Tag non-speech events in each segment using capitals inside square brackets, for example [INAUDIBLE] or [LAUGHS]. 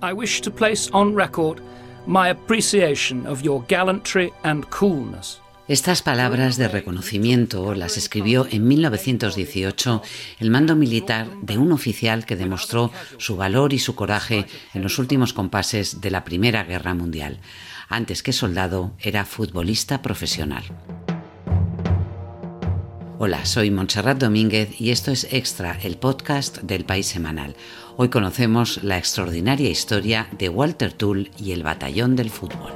I wish to place on record my appreciation of your gallantry and coolness. Estas palabras de reconocimiento las escribió en 1918 el mando militar de un oficial que demostró su valor y su coraje en los últimos compases de la Primera Guerra Mundial. Antes que soldado, era futbolista profesional. Hola, soy Montserrat Domínguez y esto es Extra, el podcast del País Semanal. Hoy conocemos la extraordinaria historia de Walter Tull y el batallón del fútbol.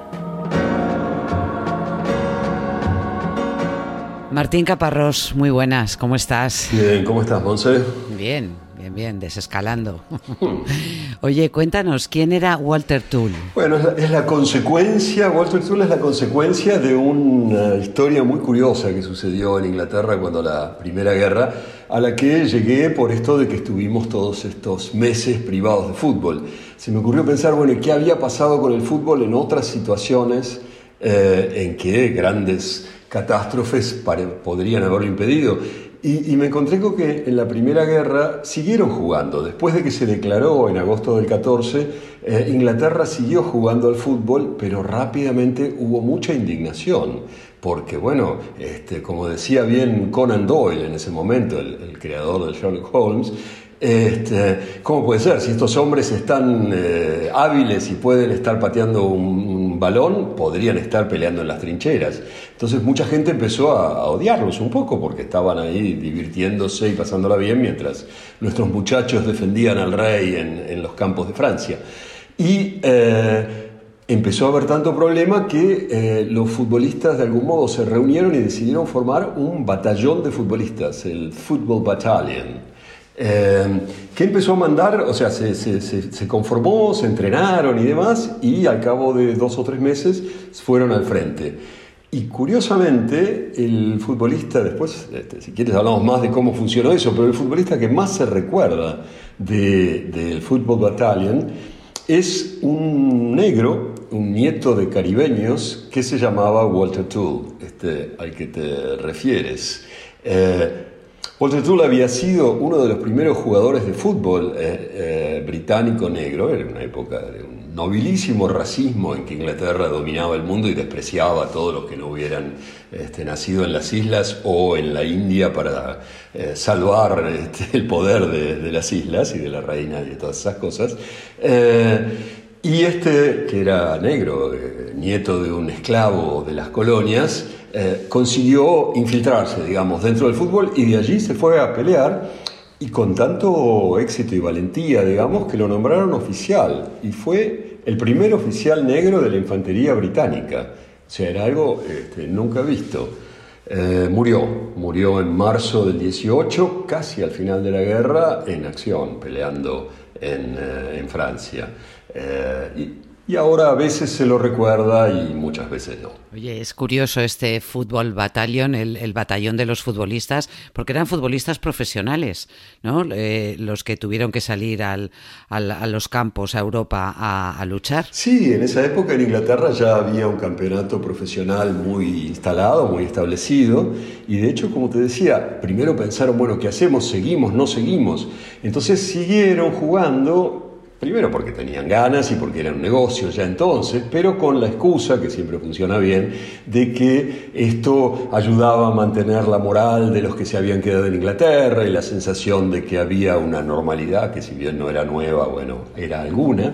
Martín Caparrós, muy buenas, ¿cómo estás? Bien, ¿cómo estás, Monse? Bien, bien, bien, desescalando. [LAUGHS] Oye, cuéntanos, ¿quién era Walter Tull? Bueno, es la, consecuencia, Walter Tull es la consecuencia de una historia muy curiosa que sucedió en Inglaterra cuando la Primera Guerra, a la que llegué por esto de que estuvimos todos estos meses privados de fútbol. Se me ocurrió pensar, bueno, ¿qué había pasado con el fútbol en otras situaciones eh, en que grandes catástrofes podrían haberlo impedido. Y, me encontré con que en la Primera Guerra siguieron jugando. Después de que se declaró en agosto del 14, eh, Inglaterra siguió jugando al fútbol, pero rápidamente hubo mucha indignación. Porque, bueno, este, como decía bien Conan Doyle en ese momento, el, creador de Sherlock Holmes, este, ¿cómo puede ser? Si estos hombres están eh, hábiles y pueden estar pateando un, balón, podrían estar peleando en las trincheras. Entonces mucha gente empezó a, odiarlos un poco porque estaban ahí divirtiéndose y pasándola bien mientras nuestros muchachos defendían al rey en, los campos de Francia. Y eh, empezó a haber tanto problema que eh, los futbolistas de algún modo se reunieron y decidieron formar un batallón de futbolistas, el Football Battalion. Eh, que empezó a mandar, o sea, se, se, conformó, se entrenaron y demás, y al cabo de dos o tres meses fueron al frente. Y curiosamente, el futbolista, después, este, si quieres hablamos más de cómo funcionó eso, pero el futbolista que más se recuerda del de, Football Battalion es un negro, un nieto de caribeños, que se llamaba Walter Toole, este, al que te refieres. Eh, Walter Tull había sido uno de los primeros jugadores de fútbol eh, eh, británico negro, en una época de un nobilísimo racismo en que Inglaterra dominaba el mundo y despreciaba a todos los que no hubieran este, nacido en las islas o en la India para eh, salvar este, el poder de, las islas y de la reina y de todas esas cosas. y este, que era negro, nieto de un esclavo de las colonias, eh, consiguió infiltrarse, digamos, dentro del fútbol y de allí se fue a pelear y con tanto éxito y valentía, digamos, que lo nombraron oficial y fue el primer oficial negro de la infantería británica. O sea, era algo este, nunca visto. Eh, murió, murió en marzo del 18, casi al final de la guerra, en acción, peleando en, eh, Francia. Y ahora a veces se lo recuerda y muchas veces no. Oye, es curioso este fútbol batallón, el, batallón de los futbolistas, porque eran futbolistas profesionales, ¿no? Eh, los que tuvieron que salir al, a los campos a Europa a, luchar. Sí, en esa época en Inglaterra ya había un campeonato profesional muy instalado, muy establecido, y de hecho, como te decía, primero pensaron, bueno, ¿qué hacemos? ¿Seguimos? ¿No seguimos? Entonces siguieron jugando Primero porque tenían ganas y porque era un negocio ya entonces, pero con la excusa, que siempre funciona bien, de que esto ayudaba a mantener la moral de los que se habían quedado en Inglaterra y la sensación de que había una normalidad, que si bien no era nueva, bueno, era alguna.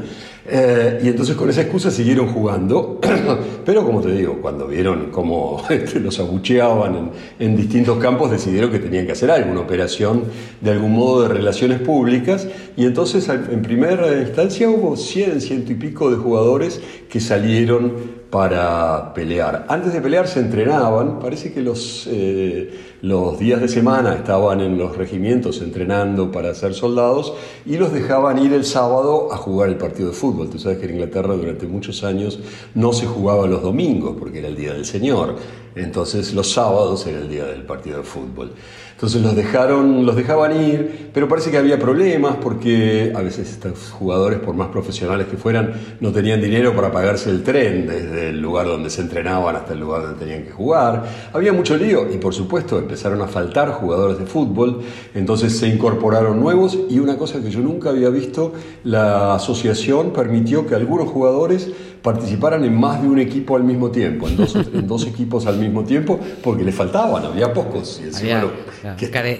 Eh, y entonces con esa excusa siguieron jugando, [CLEARS THROAT] pero como te digo, cuando vieron cómo [LAUGHS] este, los abucheaban en, distintos campos, decidieron que tenían que hacer algo, una operación de algún modo de relaciones públicas, y entonces en primera instancia hubo 100, ciento y pico de jugadores que salieron para pelear. Antes de pelear se entrenaban, parece que los, eh, los días de semana estaban en los regimientos entrenando para ser soldados y los dejaban ir el sábado a jugar el partido de fútbol. Tú sabes que en Inglaterra durante muchos años no se jugaba los domingos porque era el Día del Señor. Entonces los sábados era el día del partido de fútbol. Entonces los dejaron, los dejaban ir, pero parece que había problemas porque a veces estos jugadores, por más profesionales que fueran, no tenían dinero para pagarse el tren desde el lugar donde se entrenaban hasta el lugar donde tenían que jugar. Había mucho lío y por supuesto empezaron a faltar jugadores de fútbol, entonces se incorporaron nuevos y una cosa que yo nunca había visto, la asociación permitió que algunos jugadores participaran en más de un equipo al mismo tiempo, en dos, [LAUGHS] equipos al mismo tiempo, porque le faltaban, había pocos.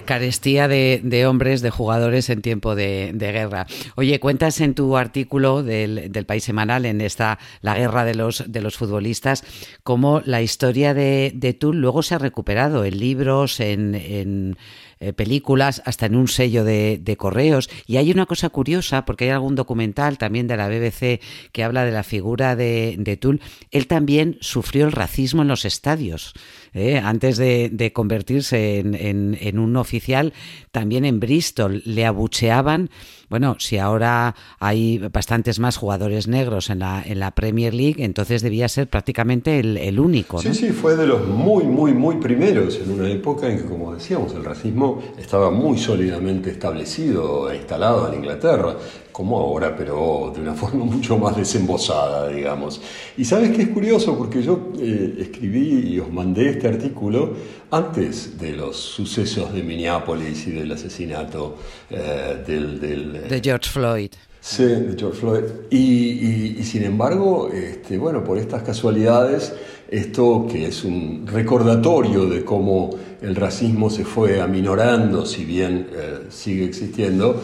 carestía de, hombres, de jugadores en tiempo de, guerra. Oye, cuentas en tu artículo del, País Semanal, en esta La guerra de los, de los futbolistas, cómo la historia de, de luego se ha recuperado en libros, en eh, películas, hasta en un sello de, correos. Y hay una cosa curiosa, porque hay algún documental también de la BBC que habla de la figura de, de Tull. Él también sufrió el racismo en los estadios. ¿eh? Antes de, convertirse en, en, un oficial, también en Bristol le abucheaban. Bueno, si ahora hay bastantes más jugadores negros en la, en la Premier League, entonces debía ser prácticamente el, único. Sí, sí, fue de los muy, muy, muy primeros en una época en que, como decíamos, el racismo estaba muy sólidamente establecido e instalado en Inglaterra como ahora, pero de una [LAUGHS] forma mucho más desembosada, digamos. Y sabes que es curioso, porque yo eh, escribí y os mandé este artículo antes de los sucesos de Minneapolis y del asesinato eh, del, De George Floyd. Sí, de George Floyd. Y, y, sin embargo, este, bueno, por estas casualidades, esto que es un recordatorio de cómo el racismo se fue aminorando, si bien eh, sigue existiendo,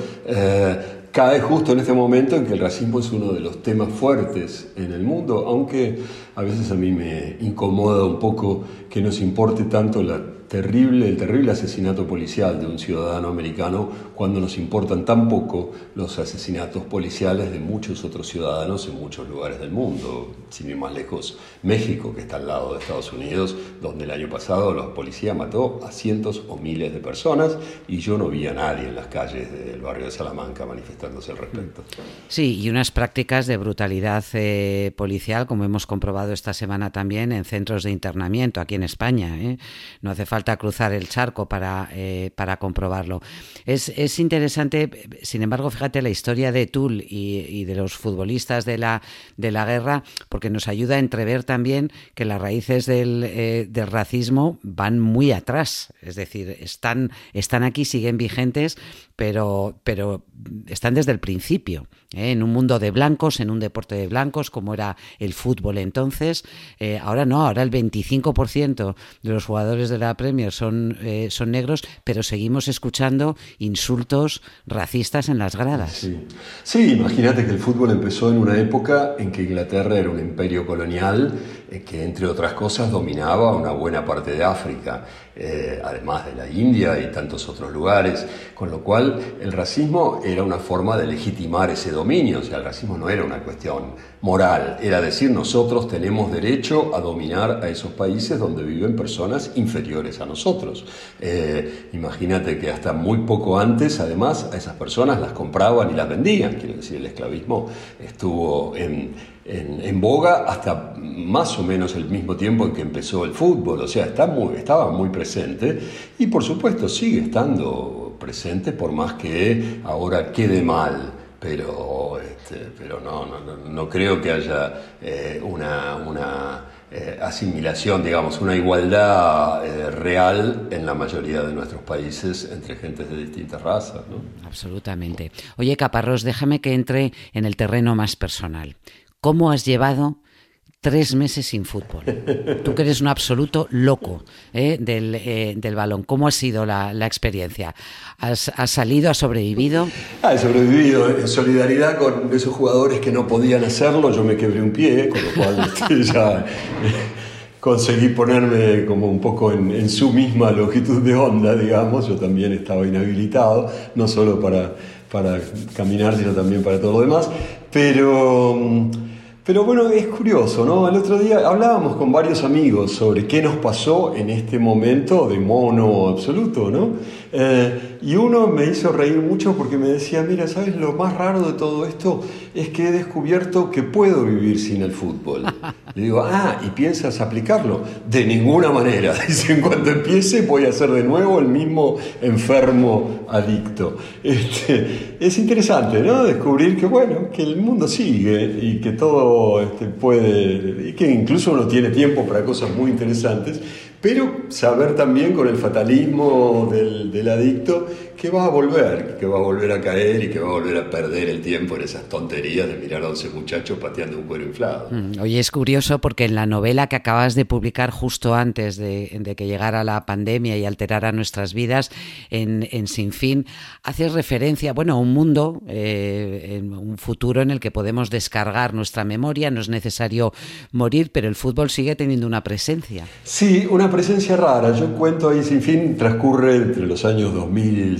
cae justo en este momento en que el racismo es uno de los temas fuertes en el mundo, aunque a veces a mí me incomoda un poco que nos importe tanto la terrible, el terrible asesinato policial de un ciudadano americano cuando nos importan tan poco los asesinatos policiales de muchos otros ciudadanos en muchos lugares del mundo. Sin ir más lejos, México, que está al lado de Estados Unidos, donde el año pasado la policía mató a cientos o miles de personas y yo no vi a nadie en las calles del barrio de Salamanca manifestándose al respecto. Sí, y unas prácticas de brutalidad eh, policial, como hemos comprobado esta semana también en centros de internamiento aquí en España. ¿eh? No hace falta falta cruzar el charco para, eh, para comprobarlo. Es, es, interesante, sin embargo, fíjate la historia de Tull y, de los futbolistas de la, de la guerra, porque nos ayuda a entrever también que las raíces del, eh, del racismo van muy atrás. Es decir, están, están aquí, siguen vigentes, pero, pero están desde el principio, ¿eh? en un mundo de blancos, en un deporte de blancos, como era el fútbol entonces. Eh, ahora no, ahora el 25% de los jugadores de la Son, eh, son negros, pero seguimos escuchando insultos racistas en las gradas. Sí, sí imagínate que el fútbol empezó en una época en que Inglaterra era un imperio colonial que, entre otras cosas, dominaba una buena parte de África. Eh, además de la India y tantos otros lugares, con lo cual el racismo era una forma de legitimar ese dominio, o sea, el racismo no era una cuestión moral, era decir, nosotros tenemos derecho a dominar a esos países donde viven personas inferiores a nosotros. Eh, imagínate que hasta muy poco antes, además, a esas personas las compraban y las vendían, quiero decir, el esclavismo estuvo en en, boga hasta más o menos el mismo tiempo en que empezó el fútbol, o sea, está muy, estaba muy presente y por supuesto sigue estando presente por más que ahora quede mal, pero, este, pero no, no, no, creo que haya eh, una, una eh, asimilación, digamos, una igualdad eh, real en la mayoría de nuestros países entre gentes de distintas razas. ¿no? Absolutamente. Oye, Caparrós, déjame que entre en el terreno más personal. ¿Cómo has llevado tres meses sin fútbol? Tú que eres un absoluto loco ¿eh? eh, del, balón. ¿Cómo ha sido la, experiencia? ¿Has, salido, has sobrevivido? Ah, he sobrevivido en solidaridad con esos jugadores que no podían hacerlo. Yo me quebré un pie, con lo cual [LAUGHS] este, ya conseguí ponerme como un poco en, en, su misma longitud de onda, digamos. Yo también estaba inhabilitado, no solo para, para caminar, sino también para todo lo demás. Pero mm, pero bueno, es curioso, ¿no? El otro día hablábamos con varios amigos sobre qué nos pasó en este momento de mono absoluto, ¿no? Eh, y uno me hizo reír mucho porque me decía, mira, ¿sabes? Lo más raro de todo esto es que he descubierto que puedo vivir sin el fútbol. Le digo, ah, ¿y piensas aplicarlo? De ninguna manera. [LAUGHS] Dice, en cuanto empiece voy a ser de nuevo el mismo enfermo adicto. Este, es interesante, ¿no? Descubrir que, bueno, que el mundo sigue y que todo este, puede, y que incluso uno tiene tiempo para cosas muy interesantes, pero saber también con el fatalismo del, del, adicto que va a volver, que va a volver a caer y que va a volver a perder el tiempo en esas tonterías de mirar a 11 muchachos pateando un cuero inflado. Mm, oye, es curioso porque en la novela que acabas de publicar justo antes de, de que llegara la pandemia y alterara nuestras vidas, en, en Sin Fin, haces referencia, bueno, a un mundo, eh, en un futuro en el que podemos descargar nuestra memoria, no es necesario morir, pero el fútbol sigue teniendo una presencia. Sí, una presencia rara. Yo cuento ahí sin fin, transcurre entre los años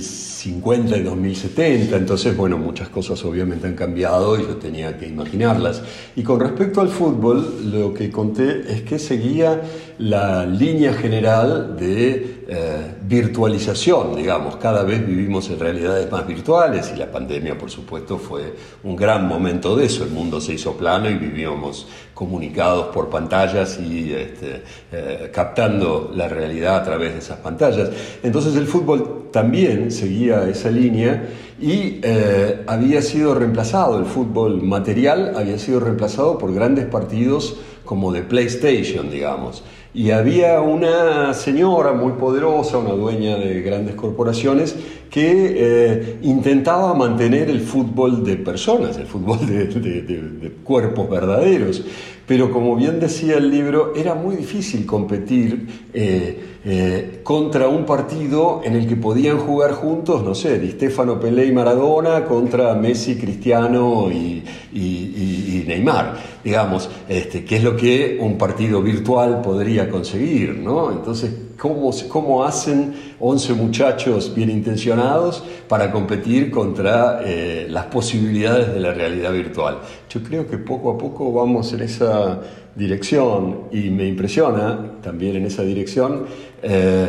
2050 y 2070, entonces, bueno, muchas cosas obviamente han cambiado y yo tenía que imaginarlas. Y con respecto al fútbol, lo que conté es que seguía la línea general de eh, virtualización, digamos. Cada vez vivimos en realidades más virtuales y la pandemia, por supuesto, fue un gran momento de eso. El mundo se hizo plano y vivíamos comunicados por pantallas y este, eh, captando la realidad a través de esas pantallas. Entonces el fútbol también seguía esa línea y eh, había sido reemplazado, el fútbol material había sido reemplazado por grandes partidos como de PlayStation, digamos. Y había una señora muy poderosa, una dueña de grandes corporaciones, que eh, intentaba mantener el fútbol de personas, el fútbol de, cuerpos verdaderos. Pero como bien decía el libro, era muy difícil competir eh, eh, contra un partido en el que podían jugar juntos, no sé, Di Stefano, Pelé y Maradona contra Messi, Cristiano y, Neymar, digamos, este, que es lo que un partido virtual podría conseguir, ¿no? Entonces, ¿cómo, cómo hacen 11 muchachos bien intencionados para competir contra eh, las posibilidades de la realidad virtual? Yo creo que poco a poco vamos en esa dirección y me impresiona también en esa dirección eh,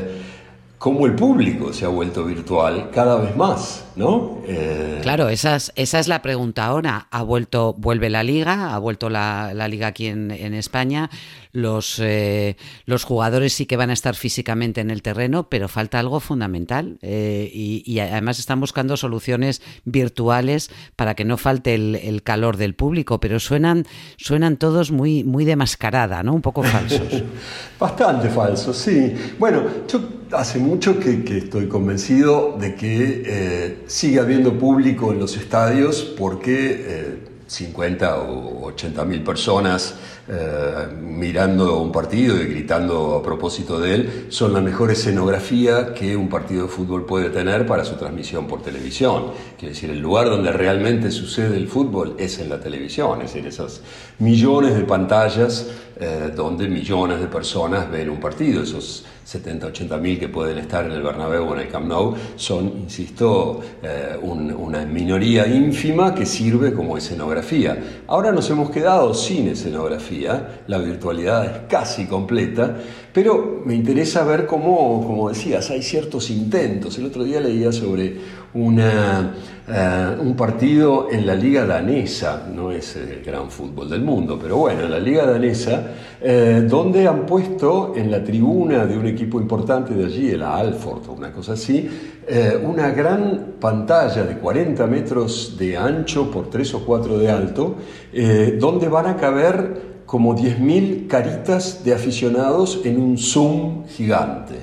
cómo el público se ha vuelto virtual cada vez más, ¿no? Eh, claro, esa es, esa es la pregunta ahora. Ha vuelto, vuelve la liga, ha vuelto la, liga aquí en, España. Los, eh, los jugadores sí que van a estar físicamente en el terreno, pero falta algo fundamental. Eh, y, además están buscando soluciones virtuales para que no falte el, calor del público, pero suenan, suenan todos muy, muy de mascarada, ¿no? Un poco falsos. [LAUGHS] Bastante falsos, sí. Bueno, yo hace mucho que, estoy convencido de que eh, sigue habiendo público en los estadios porque 50 eh, o 80 mil personas eh, mirando un partido y gritando a propósito de él son la mejor escenografía que un partido de fútbol puede tener para su transmisión por televisión. Quiere decir, el lugar donde realmente sucede el fútbol es en la televisión, es en esas millones de pantallas eh, donde millones de personas ven un partido. 70, 80 mil que pueden estar en el Bernabéu o en el Camp Nou son, insisto, eh, una minoría ínfima que sirve como escenografía. Ahora nos hemos quedado sin escenografía, la virtualidad es casi completa, pero me interesa ver cómo, como decías, hay ciertos intentos. El otro día leía sobre eh, un partido en la liga danesa, no es el gran fútbol del mundo, pero bueno, en la liga danesa, eh, donde han puesto en la tribuna de un equipo importante de allí, el Alford o una cosa así, eh, una gran pantalla de 40 metros de ancho por 3 o 4 de alto, donde van a caber como 10.000 caritas de aficionados en un Zoom gigante.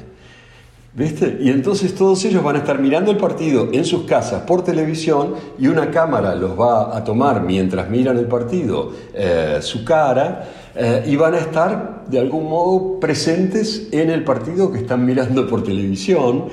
¿Viste? Y entonces todos ellos van a estar mirando el partido en sus casas por televisión y una cámara los va a tomar mientras miran el partido eh, su cara eh, y van a estar de algún modo presentes en el partido que están mirando por televisión.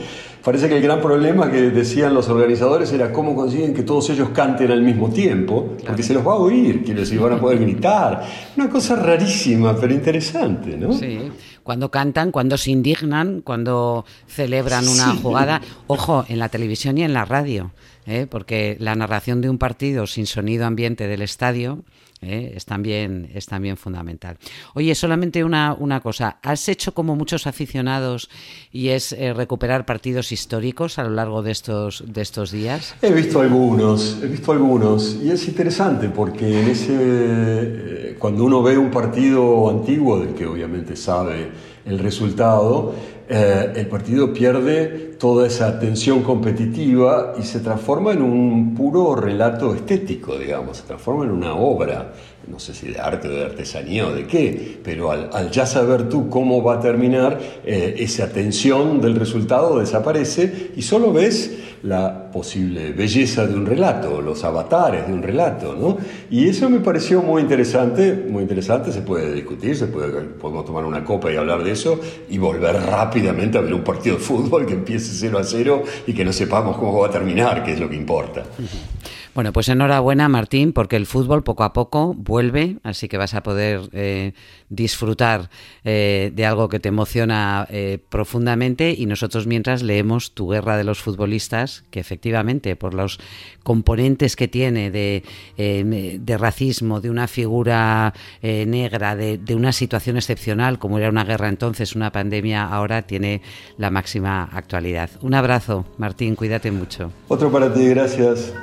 Parece que el gran problema que decían los organizadores era cómo consiguen que todos ellos canten al mismo tiempo, porque se los va a oír, quiero decir, van a poder gritar. Una cosa rarísima, pero interesante, ¿no? Sí, cuando cantan, cuando se indignan, cuando celebran una jugada. Ojo, en la televisión y en la radio, ¿eh? porque la narración de un partido sin sonido ambiente del estadio ¿eh? es, también, es también fundamental. Oye, solamente una, una cosa, ¿has hecho como muchos aficionados y es eh, recuperar partidos históricos a lo largo de estos, de estos días? He visto algunos, he visto algunos y es interesante porque eh, cuando uno ve un partido antiguo del que obviamente sabe el resultado, el partido pierde toda esa tensión competitiva y se transforma en un puro relato estético, digamos, se transforma en una obra no sé si de arte o de artesanía o de qué, pero al, ya saber tú cómo va a terminar, eh, esa tensión del resultado desaparece y solo ves la posible belleza de un relato, los avatares de un relato, ¿no? Y eso me pareció muy interesante, muy interesante, se puede discutir, se puede, podemos tomar una copa y hablar de eso y volver rápidamente a ver un partido de fútbol que empiece 0 a 0 y que no sepamos cómo va a terminar, que es lo que importa. Bueno, pues enhorabuena Martín, porque el fútbol poco a poco vuelve, así que vas a poder eh, disfrutar eh, de algo que te emociona eh, profundamente y nosotros mientras leemos Tu Guerra de los Futbolistas, que efectivamente por los componentes que tiene de, racismo, de una figura negra, de, de una situación excepcional como era una guerra entonces, una pandemia ahora, tiene la máxima actualidad. Un abrazo, Martín, cuídate mucho. Otro para ti, gracias.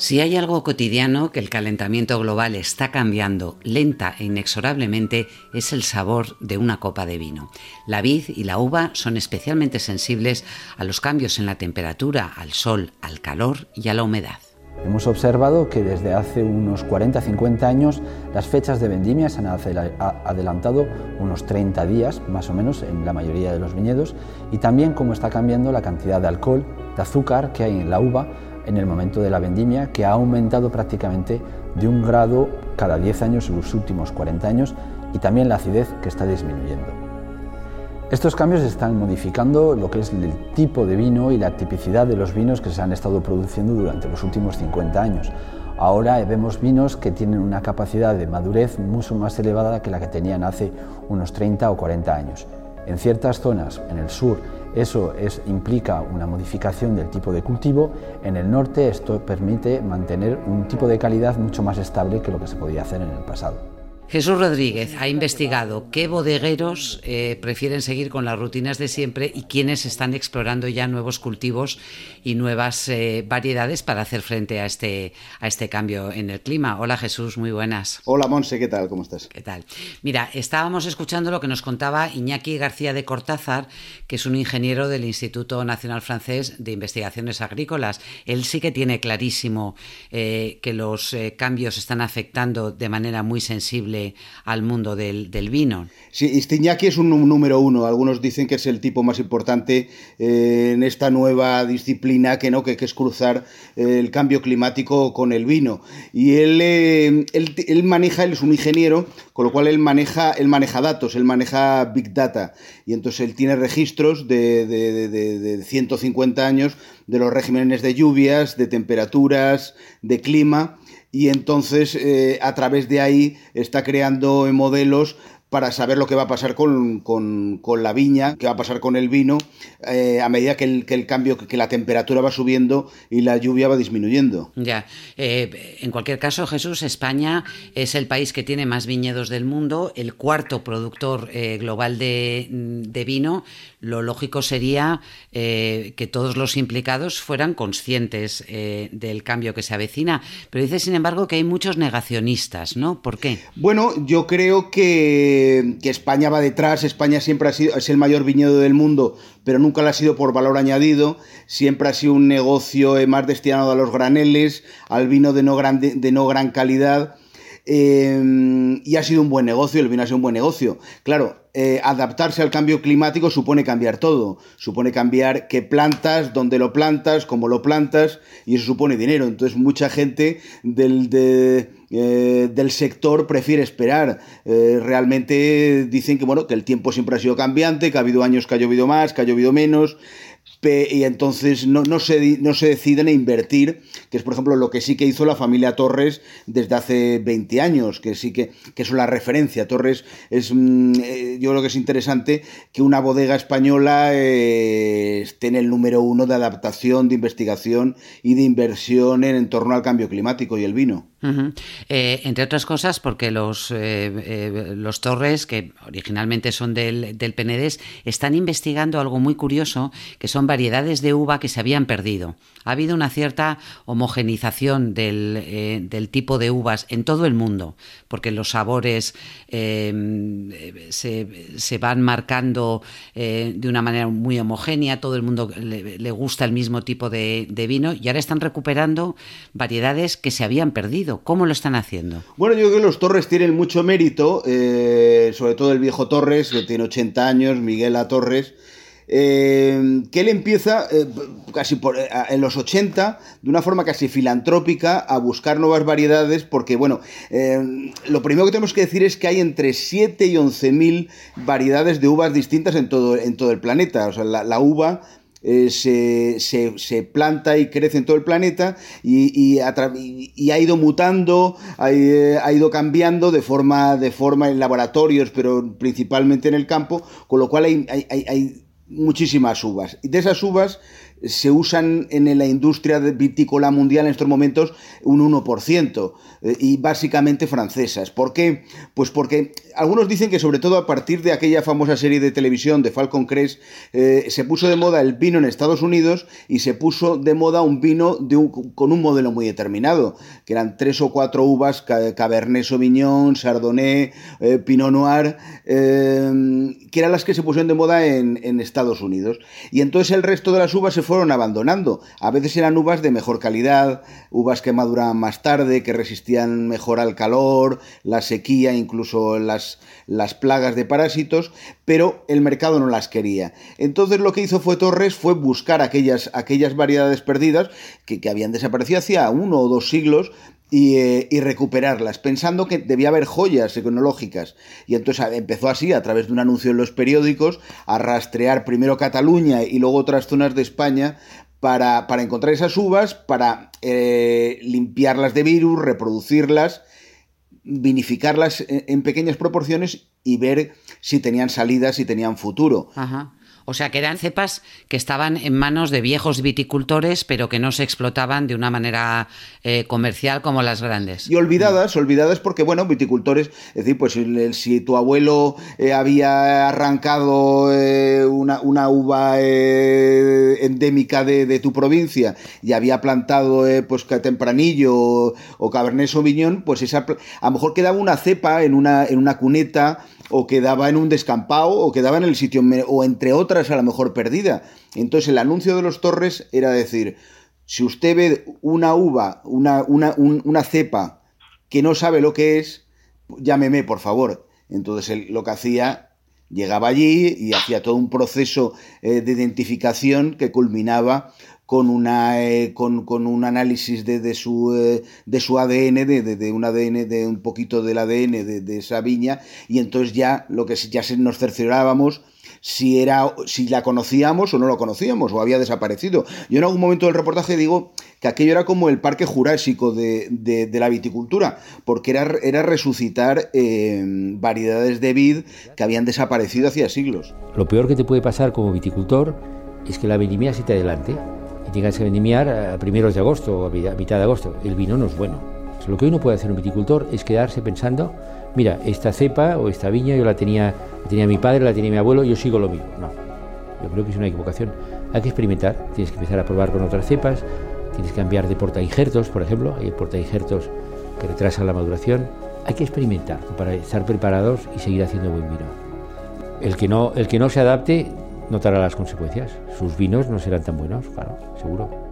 Si hay algo cotidiano que el calentamiento global está cambiando lenta e inexorablemente es el sabor de una copa de vino. La vid y la uva son especialmente sensibles a los cambios en la temperatura, al sol, al calor y a la humedad. Hemos observado que desde hace unos 40-50 años las fechas de vendimia se han adelantado unos 30 días, más o menos, en la mayoría de los viñedos, y también cómo está cambiando la cantidad de alcohol, de azúcar que hay en la uva en el momento de la vendimia, que ha aumentado prácticamente de un grado cada 10 años en los últimos 40 años y también la acidez que está disminuyendo. Estos cambios están modificando lo que es el tipo de vino y la tipicidad de los vinos que se han estado produciendo durante los últimos 50 años. Ahora vemos vinos que tienen una capacidad de madurez mucho más elevada que la que tenían hace unos 30 o 40 años. En ciertas zonas, en el sur, eso implica una modificación del tipo de cultivo. En el norte esto permite mantener un tipo de calidad mucho más estable que lo que se podía hacer en el pasado. Jesús Rodríguez ha investigado qué bodegueros eh, prefieren seguir con las rutinas de siempre y quiénes están explorando ya nuevos cultivos y nuevas eh, variedades para hacer frente a este, a este cambio en el clima. Hola Jesús, muy buenas. Hola Monse, ¿qué tal? ¿Cómo estás? ¿Qué tal? Mira, estábamos escuchando lo que nos contaba Iñaki García de Cortázar, que es un ingeniero del Instituto Nacional Francés de Investigaciones Agrícolas. Él sí que tiene clarísimo eh, que los cambios están afectando de manera muy sensible al mundo del, vino. Sí, Istiñaki es un número uno. Algunos dicen que es el tipo más importante eh, en esta nueva disciplina que no que, es cruzar eh, el cambio climático con el vino. Y él, eh, él, maneja, él es un ingeniero, con lo cual él maneja, él maneja datos, él maneja big data. Y entonces él tiene registros de, de, de, de 150 años de los regímenes de lluvias, de temperaturas, de clima y entonces eh, a través de ahí está creando modelos para saber lo que va a pasar con, la viña, qué va a pasar con el vino, eh, a medida que el, que el, cambio, que la temperatura va subiendo y la lluvia va disminuyendo. Ya, eh, en cualquier caso, Jesús, España es el país que tiene más viñedos del mundo, el cuarto productor global de, de, vino, lo lógico sería eh, que todos los implicados fueran conscientes eh, del cambio que se avecina. Pero dice, sin embargo, que hay muchos negacionistas, ¿no? ¿Por qué? Bueno, yo creo que, España va detrás. España siempre ha sido, es el mayor viñedo del mundo, pero nunca lo ha sido por valor añadido. Siempre ha sido un negocio eh, más destinado a los graneles, al vino de no gran, de no gran calidad. Y ha sido un buen negocio, el vino ha sido un buen negocio. Claro, eh, adaptarse al cambio climático supone cambiar todo. Supone cambiar qué plantas, dónde lo plantas, cómo lo plantas, y eso supone dinero. Entonces mucha gente del, eh, del sector prefiere esperar. Eh, realmente dicen que, bueno, que el tiempo siempre ha sido cambiante, que ha habido años que ha llovido más, que ha llovido menos, y entonces no, no, se, no se deciden a invertir, que es por ejemplo lo que sí que hizo la familia Torres desde hace 20 años, que sí que, que es la referencia. Torres es, mm, eh, yo creo que es interesante que una bodega española eh, esté en el número uno de adaptación, de investigación y de inversión en, en torno al cambio climático y el vino. Eh, entre otras cosas, porque los, los Torres, que originalmente son del, del Penedés, están investigando algo muy curioso, que son variedades de uva que se habían perdido. Ha habido una cierta homogenización del, del tipo de uvas en todo el mundo, porque los sabores se, se, van marcando de una manera muy homogénea, todo el mundo le, gusta el mismo tipo de, de vino y ahora están recuperando variedades que se habían perdido. ¿Cómo lo están haciendo? Bueno, yo creo que los Torres tienen mucho mérito, eh, sobre todo el viejo Torres, que tiene 80 años, Miguel A. Torres, eh, que él empieza eh, casi por, eh, en los 80 de una forma casi filantrópica a buscar nuevas variedades porque bueno lo primero que tenemos que decir es que hay entre 7 y 11 mil variedades de uvas distintas en todo, en todo el planeta. O sea la, uva se, se, se, planta y crece en todo el planeta y, ha ido mutando, ha, ha, ido cambiando de forma, de forma en laboratorios, pero principalmente en el campo, con lo cual hay muchísimas uvas. Y de esas uvas se usan en la industria vitícola mundial en estos momentos un 1% eh, y básicamente francesas. ¿Por qué? Pues porque algunos dicen que sobre todo a partir de aquella famosa serie de televisión de Falcon Crest eh, se puso de moda el vino en Estados Unidos y se puso de moda un vino con un modelo muy determinado, que eran tres o cuatro uvas, Cabernet Sauvignon, Chardonnay, eh, Pinot Noir, que eran las que se pusieron de moda en, en Estados Unidos. Y entonces el resto de las uvas se fueron abandonando. A veces eran uvas de mejor calidad, uvas que maduraban más tarde, que resistían mejor al calor, la sequía, incluso las, las plagas de parásitos, pero el mercado no las quería. Entonces lo que hizo fue Torres fue buscar aquellas, aquellas variedades perdidas que, que habían desaparecido hacía uno o dos siglos, y, eh, y, recuperarlas, pensando que debía haber joyas tecnológicas. Y entonces empezó así, a través de un anuncio en los periódicos, a rastrear primero Cataluña y luego otras zonas de España para, para encontrar esas uvas, para eh, limpiarlas de virus, reproducirlas, vinificarlas en, en, pequeñas proporciones y ver si tenían salida, si tenían futuro. Ajá. O sea, que eran cepas que estaban en manos de viejos viticultores, pero que no se explotaban de una manera eh, comercial como las grandes. Y olvidadas, olvidadas porque, bueno, viticultores, es decir, pues si tu abuelo eh, había arrancado eh, una, una, uva eh, endémica de, tu provincia y había plantado, pues, tempranillo o, o, cabernet sauvignon, pues esa, a lo mejor quedaba una cepa en una, en una cuneta o quedaba en un descampado o quedaba en el sitio o entre otras a lo mejor perdida. Entonces el anuncio de los Torres era decir, si usted ve una uva, una, una, un, una cepa que no sabe lo que es, llámeme por favor. Entonces él lo que hacía, llegaba allí y hacía todo un proceso eh, de identificación que culminaba con, una, eh, con, con, un análisis de, de, su, eh, de su ADN, de, de, un ADN, de un poquito del ADN de, de, esa viña, y entonces ya lo que ya se nos cerciorábamos si era si la conocíamos o no lo conocíamos o había desaparecido. Yo en algún momento del reportaje digo que aquello era como el parque jurásico de, de, la viticultura, porque era, era resucitar eh, variedades de vid que habían desaparecido hacía siglos. Lo peor que te puede pasar como viticultor es que la vendimia se te adelante y tengas que vendimiar a primeros de agosto o a mitad de agosto. El vino no es bueno. Lo que uno puede hacer un viticultor es quedarse pensando, mira, esta cepa o esta viña yo la tenía, tenía mi padre, la tenía mi abuelo, yo sigo lo mismo. No, yo creo que es una equivocación. Hay que experimentar, tienes que empezar a probar con otras cepas, tienes que cambiar de portainjertos, por ejemplo, hay portainjertos que retrasan la maduración. Hay que experimentar para estar preparados y seguir haciendo buen vino. El que no, el que no se adapte notará las consecuencias. Sus vinos no serán tan buenos, claro, seguro.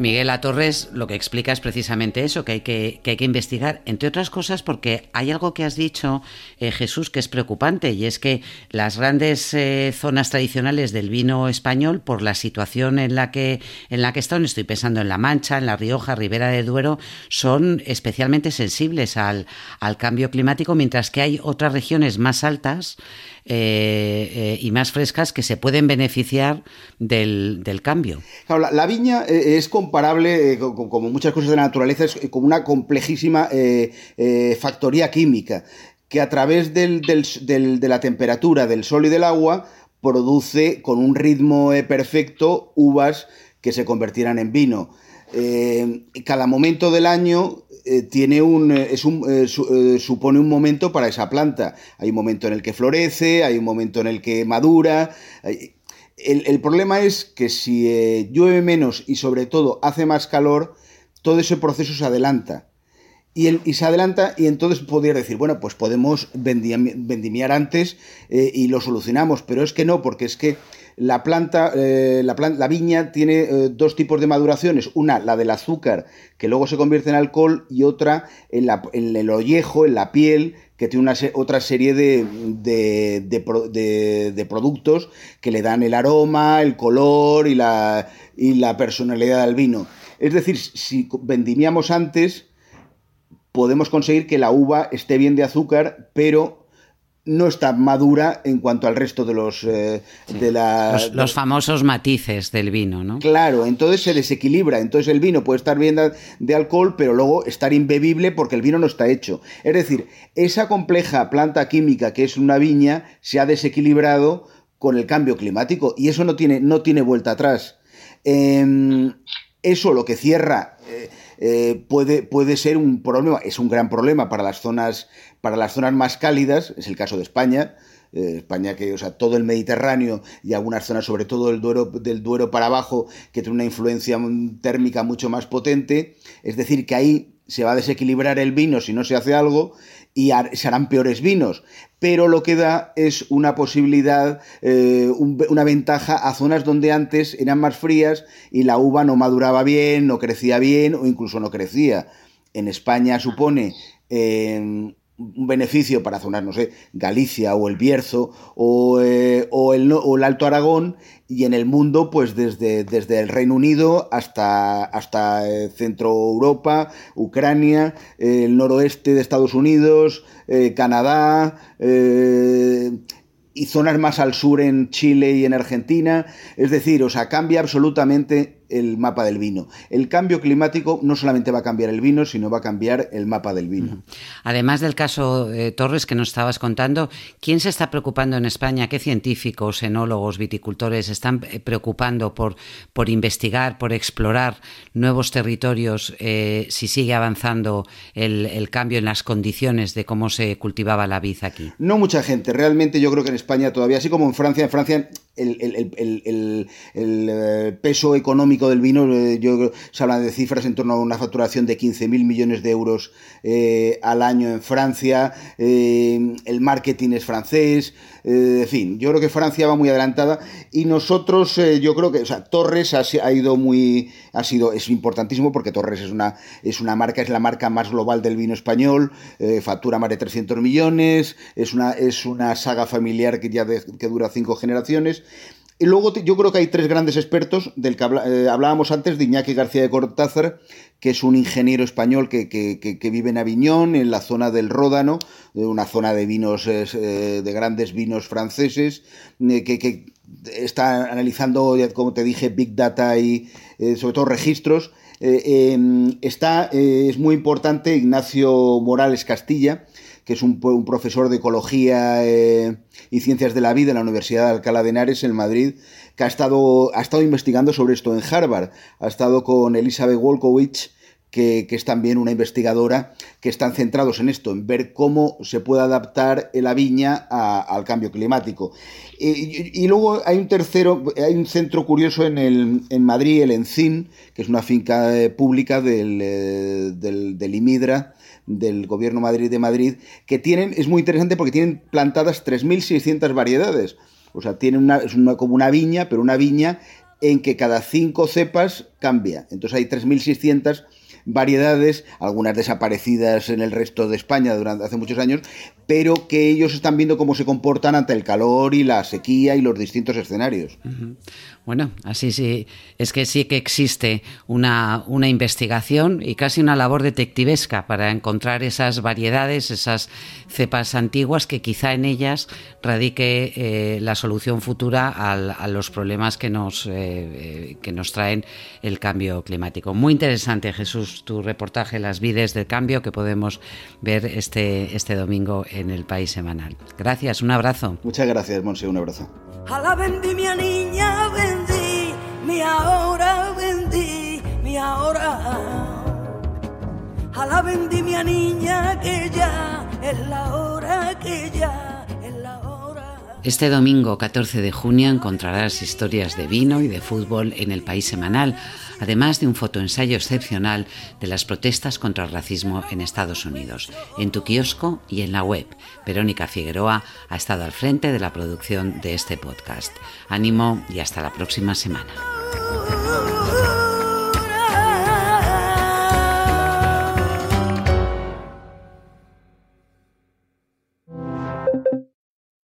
Miguel A. Torres lo que explica es precisamente eso, que hay que, que hay que investigar, entre otras cosas porque hay algo que has dicho, eh, Jesús, que es preocupante, y es que las grandes eh, zonas tradicionales del vino español, por la situación en la que, en la que están, estoy pensando en La Mancha, en La Rioja, Ribera de Duero, son especialmente sensibles al, al cambio climático, mientras que hay otras regiones más altas eh, eh, y más frescas que se pueden beneficiar del, del cambio. La, viña eh, es comparable, como muchas cosas de la naturaleza, es como una complejísima factoría química que a través del, de la temperatura del sol y del agua produce con un ritmo perfecto uvas que se convertirán en vino. Cada momento del año eh, tiene un, es un supone un momento para esa planta. Hay un momento en el que florece, hay un momento en el que madura. El, el problema es que si llueve menos y sobre todo hace más calor, todo ese proceso se adelanta. Y, se adelanta y entonces podría decir, bueno, pues podemos vendimiar antes eh, y lo solucionamos, pero es que no, porque es que la planta, eh, la, la, viña tiene eh, dos tipos de maduraciones, una la del azúcar, que luego se convierte en alcohol, y otra en, la, en el ollejo, en la piel, que tiene una, otra serie de, de, de, productos que le dan el aroma, el color y la, y la personalidad del vino. Es decir, si vendimiamos antes, podemos conseguir que la uva esté bien de azúcar, pero no está madura en cuanto al resto de los eh, de la, los, famosos matices del vino, ¿no? Claro, entonces se desequilibra, entonces el vino puede estar bien de, alcohol, pero luego estar imbebible porque el vino no está hecho. Es decir, esa compleja planta química que es una viña se ha desequilibrado con el cambio climático y eso no tiene no tiene vuelta atrás. Em, eso lo que cierra eh, eh, puede, puede ser un problema, es un gran problema para las zonas, para las zonas más cálidas, es el caso de España, eh, España que, o sea, todo el Mediterráneo y algunas zonas, sobre todo el Duero, del Duero para abajo, que tiene una influencia térmica mucho más potente, es decir, que ahí se va a desequilibrar el vino si no se hace algo y se harán peores vinos. Pero lo que da es una posibilidad, eh, una ventaja a zonas donde antes eran más frías y la uva no maduraba bien, no crecía bien o incluso no crecía. En España supone un beneficio para zonas, no sé, Galicia o el Bierzo o, eh, o, el, o, el, Alto Aragón y en el mundo pues desde, desde el Reino Unido hasta, hasta eh, Centro Europa, Ucrania, el noroeste de Estados Unidos, eh, Canadá, y zonas más al sur en Chile y en Argentina. Es decir, o sea, cambia absolutamente el mapa del vino. El cambio climático no solamente va a cambiar el vino, sino va a cambiar el mapa del vino. Además del caso de Torres que nos estabas contando, ¿quién se está preocupando en España? ¿Qué científicos, enólogos, viticultores están eh, preocupando por, por investigar, por explorar nuevos territorios eh, si sigue avanzando el, cambio en las condiciones de cómo se cultivaba la vid aquí? No mucha gente. Realmente yo creo que en España todavía, así como en Francia, en Francia el, eh, peso económico del vino, eh, yo, se habla de cifras en torno a una facturación de 15.000 millones de euros eh, al año en Francia, el marketing es francés, en fin, yo creo que Francia va muy adelantada y nosotros, yo creo que, o sea, Torres ha, ido muy, ha sido, es importantísimo porque Torres es una, es una marca, es la marca más global del vino español, factura más de 300 millones, es una, es una saga familiar que ya que dura cinco generaciones y luego yo creo que hay tres grandes expertos, del que eh, hablábamos antes de Iñaki García de Cortázar, que es un ingeniero español que, vive en Aviñón, en la zona del Ródano, una zona de vinos, eh, de grandes vinos franceses, eh, que, está analizando, como te dije, Big Data y sobre todo registros. Em, está, es muy importante Ignacio Morales Castilla, que es un, profesor de ecología eh, y ciencias de la vida en la Universidad de Alcalá de Henares, en Madrid, que ha estado, ha estado investigando sobre esto en Harvard. Ha estado con Elizabeth Wolkowicz, que, es también una investigadora, que están centrados en esto, en ver cómo se puede adaptar la viña al cambio climático. Y, luego hay un tercero, hay un centro curioso en, el, en Madrid, el Encín, que es una finca eh, pública del, eh, del, del IMIDRA, del Gobierno Madrid de Madrid, que tienen, es muy interesante porque tienen plantadas 3.600 variedades. O sea, tienen una, es como una viña, pero una viña en que cada cinco cepas cambia. Entonces hay 3.600 variedades, algunas desaparecidas en el resto de España durante hace muchos años, pero que ellos están viendo cómo se comportan ante el calor y la sequía y los distintos escenarios. Bueno, así sí, es que sí que existe una, una, investigación y casi una labor detectivesca para encontrar esas variedades, esas cepas antiguas que quizá en ellas radique eh, la solución futura a los problemas que nos, eh, eh, que nos traen el cambio climático. Muy interesante, Jesús. tu reportaje Las vides del cambio que podemos ver este, este domingo en el País Semanal. Gracias, un abrazo. Muchas gracias, Monse, un abrazo. A la vendimia niña ahora vendí, mi ahora. A la vendimia niña que ya es la hora que ya. Este domingo 14 de junio encontrarás historias de vino y de fútbol en el País Semanal, además de un fotoensayo excepcional de las protestas contra el racismo en Estados Unidos, en tu kiosco y en la web. Verónica Figueroa ha estado al frente de la producción de este podcast. Ánimo y hasta la próxima semana.